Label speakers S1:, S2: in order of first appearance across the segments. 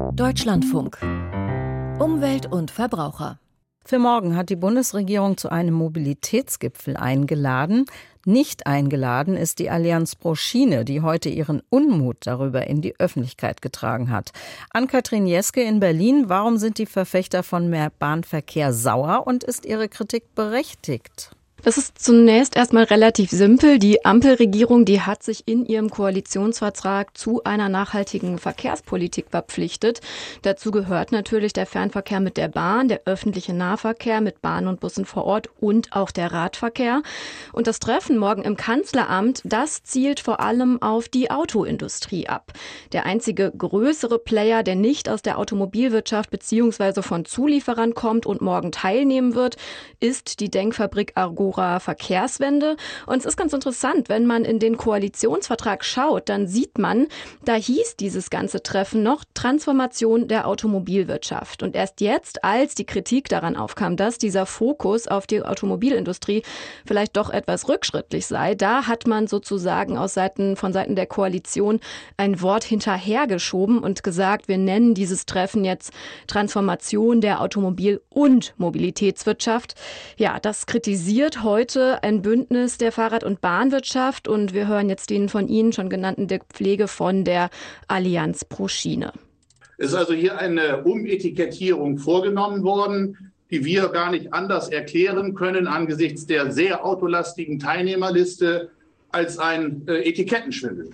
S1: Deutschlandfunk. Umwelt und Verbraucher.
S2: Für morgen hat die Bundesregierung zu einem Mobilitätsgipfel eingeladen. Nicht eingeladen ist die Allianz pro Schiene, die heute ihren Unmut darüber in die Öffentlichkeit getragen hat. Ann-Kathrin Jeske in Berlin, warum sind die Verfechter von mehr Bahnverkehr sauer und ist ihre Kritik berechtigt?
S3: Das ist zunächst erstmal relativ simpel. Die Ampelregierung, die hat sich in ihrem Koalitionsvertrag zu einer nachhaltigen Verkehrspolitik verpflichtet. Dazu gehört natürlich der Fernverkehr mit der Bahn, der öffentliche Nahverkehr mit Bahn und Bussen vor Ort und auch der Radverkehr. Und das Treffen morgen im Kanzleramt, das zielt vor allem auf die Autoindustrie ab. Der einzige größere Player, der nicht aus der Automobilwirtschaft beziehungsweise von Zulieferern kommt und morgen teilnehmen wird, ist die Denkfabrik Argo Agora Verkehrswende. Und es ist ganz interessant, wenn man in den Koalitionsvertrag schaut, dann sieht man, da hieß dieses ganze Treffen noch Transformation der Automobilwirtschaft. Und erst jetzt, als die Kritik daran aufkam, dass dieser Fokus auf die Automobilindustrie vielleicht doch etwas rückschrittlich sei, da hat man sozusagen aus Seiten, von Seiten der Koalition ein Wort hinterhergeschoben und gesagt, wir nennen dieses Treffen jetzt Transformation der Automobil- und Mobilitätswirtschaft. Ja, das kritisiert heute ein Bündnis der Fahrrad- und Bahnwirtschaft und wir hören jetzt den von Ihnen schon genannten Dirk Pflege von der Allianz pro Schiene.
S4: Es ist also hier eine Umetikettierung vorgenommen worden, die wir gar nicht anders erklären können angesichts der sehr autolastigen Teilnehmerliste als ein äh, Etikettenschwindel.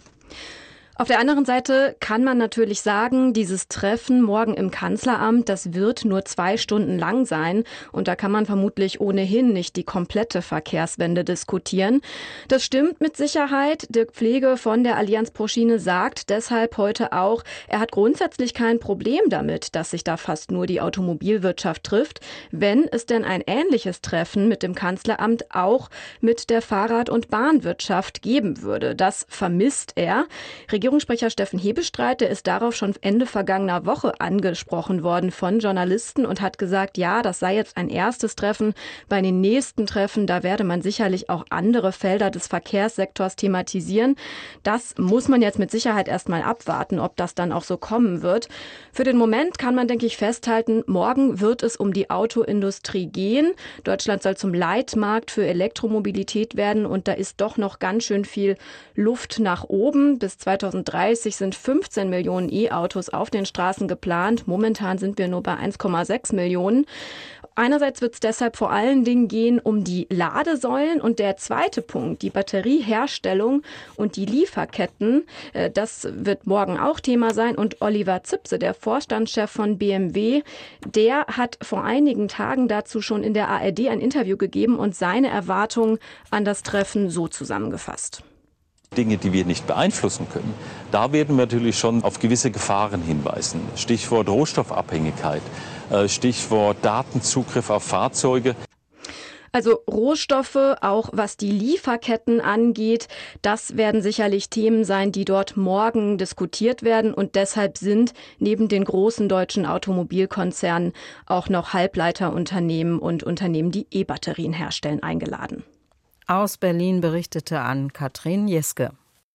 S3: Auf der anderen Seite kann man natürlich sagen, dieses Treffen morgen im Kanzleramt, das wird nur zwei Stunden lang sein und da kann man vermutlich ohnehin nicht die komplette Verkehrswende diskutieren. Das stimmt mit Sicherheit. Dirk Pflege von der Allianz pro Schiene sagt deshalb heute auch, er hat grundsätzlich kein Problem damit, dass sich da fast nur die Automobilwirtschaft trifft, wenn es denn ein ähnliches Treffen mit dem Kanzleramt auch mit der Fahrrad- und Bahnwirtschaft geben würde. Das vermisst er. Regierungssprecher Steffen Hebestreit, der ist darauf schon Ende vergangener Woche angesprochen worden von Journalisten und hat gesagt, ja, das sei jetzt ein erstes Treffen. Bei den nächsten Treffen, da werde man sicherlich auch andere Felder des Verkehrssektors thematisieren. Das muss man jetzt mit Sicherheit erstmal abwarten, ob das dann auch so kommen wird. Für den Moment kann man, denke ich, festhalten, morgen wird es um die Autoindustrie gehen. Deutschland soll zum Leitmarkt für Elektromobilität werden und da ist doch noch ganz schön viel Luft nach oben. Bis 2000 2030 sind 15 Millionen E-Autos auf den Straßen geplant. Momentan sind wir nur bei 1,6 Millionen. Einerseits wird es deshalb vor allen Dingen gehen um die Ladesäulen und der zweite Punkt, die Batterieherstellung und die Lieferketten. Äh, das wird morgen auch Thema sein. Und Oliver Zipse, der Vorstandschef von BMW, der hat vor einigen Tagen dazu schon in der ARD ein Interview gegeben und seine Erwartungen an das Treffen so zusammengefasst.
S5: Dinge, die wir nicht beeinflussen können, da werden wir natürlich schon auf gewisse Gefahren hinweisen. Stichwort Rohstoffabhängigkeit, äh, Stichwort Datenzugriff auf Fahrzeuge.
S3: Also Rohstoffe, auch was die Lieferketten angeht, das werden sicherlich Themen sein, die dort morgen diskutiert werden. Und deshalb sind neben den großen deutschen Automobilkonzernen auch noch Halbleiterunternehmen und Unternehmen, die E-Batterien herstellen, eingeladen.
S2: Aus Berlin berichtete an Katrin Jeske.